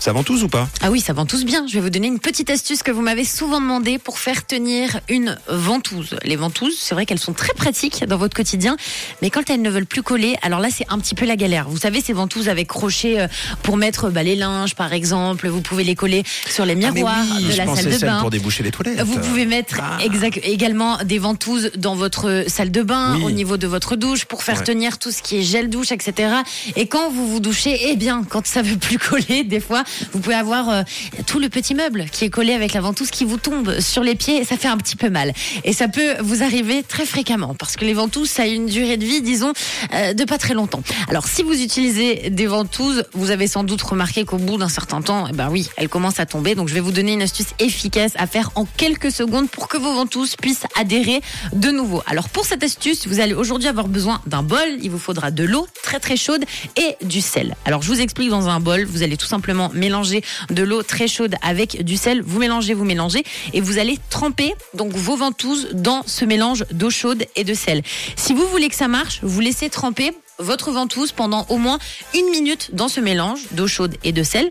Ça ventouse ou pas? Ah oui, ça ventouse bien. Je vais vous donner une petite astuce que vous m'avez souvent demandé pour faire tenir une ventouse. Les ventouses, c'est vrai qu'elles sont très pratiques dans votre quotidien, mais quand elles ne veulent plus coller, alors là, c'est un petit peu la galère. Vous savez, ces ventouses avec crochet euh, pour mettre bah, les linges, par exemple, vous pouvez les coller sur les Ah, miroirs oui, de la salle de bain. pour déboucher les toilettes. Vous pouvez mettre Ah. également des ventouses dans votre salle de bain, Oui. au niveau de votre douche, pour faire Ouais. tenir tout ce qui est gel douche, etc. Et quand vous vous douchez, eh bien, quand ça veut plus coller, des fois, vous pouvez avoir euh, tout le petit meuble qui est collé avec la ventouse qui vous tombe sur les pieds et ça fait un petit peu mal. Et ça peut vous arriver très fréquemment parce que les ventouses, ça a une durée de vie, disons, euh, de pas très longtemps. Alors, si vous utilisez des ventouses, vous avez sans doute remarqué qu'au bout d'un certain temps, eh ben oui, elles commencent à tomber. Donc, je vais vous donner une astuce efficace à faire en quelques secondes pour que vos ventouses puissent adhérer de nouveau. Alors, pour cette astuce, vous allez aujourd'hui avoir besoin d'un bol. Il vous faudra de l'eau très très chaude et du sel. Alors, je vous explique dans un bol, vous allez tout simplement mélanger de l'eau très chaude avec du sel. Vous mélangez, vous mélangez et vous allez tremper donc vos ventouses dans ce mélange d'eau chaude et de sel. Si vous voulez que ça marche, vous laissez tremper votre ventouse pendant au moins une minute dans ce mélange d'eau chaude et de sel.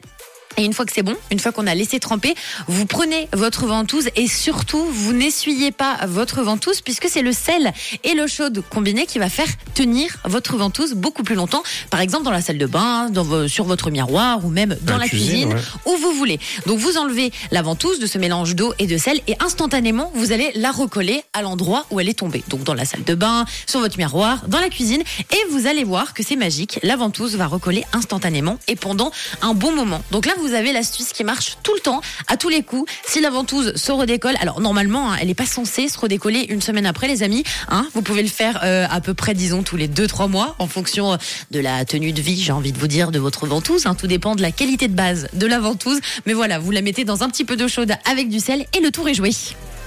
Et une fois que c'est bon, une fois qu'on a laissé tremper, vous prenez votre ventouse et surtout, vous n'essuyez pas votre ventouse puisque c'est le sel et l'eau chaude combinée qui va faire tenir votre ventouse beaucoup plus longtemps. Par exemple, dans la salle de bain, dans sur votre miroir ou même dans la la cuisine, cuisine, ouais. où vous voulez. Donc vous enlevez la ventouse de ce mélange d'eau et de sel et instantanément, vous allez la recoller à l'endroit où elle est tombée. Donc dans la salle de bain, sur votre miroir, dans la cuisine et vous allez voir que c'est magique. La ventouse va recoller instantanément et pendant un bon moment. Donc là, vous avez l'astuce qui marche tout le temps, à tous les coups. Si la ventouse se redécolle, alors normalement, hein, elle n'est pas censée se redécoller une semaine après, les amis. Hein, vous pouvez le faire euh, à peu près, disons, tous les 2-3 mois en fonction de la tenue de vie, j'ai envie de vous dire, de votre ventouse. hein. Tout dépend de la qualité de base de la ventouse. Mais voilà, vous la mettez dans un petit peu d'eau chaude avec du sel et le tour est joué.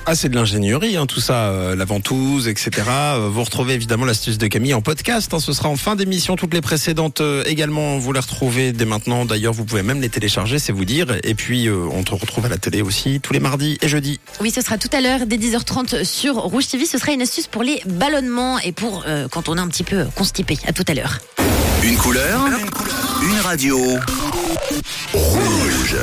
Ah, c'est de l'ingénierie, hein, tout ça, euh, la ventouse, etc. Euh, vous retrouvez évidemment l'astuce de Camille en podcast. hein, ce sera en fin d'émission. Toutes les précédentes euh, également, vous les retrouvez dès maintenant. D'ailleurs, vous pouvez même les télécharger, c'est vous dire. Et puis, euh, on te retrouve à la télé aussi tous les mardis et jeudis. Oui, ce sera tout à l'heure dès 10h30 sur Rouge TV. Ce sera une astuce pour les ballonnements et pour euh, quand on est un petit peu constipé. À tout à l'heure. Une couleur, une radio. Rouge.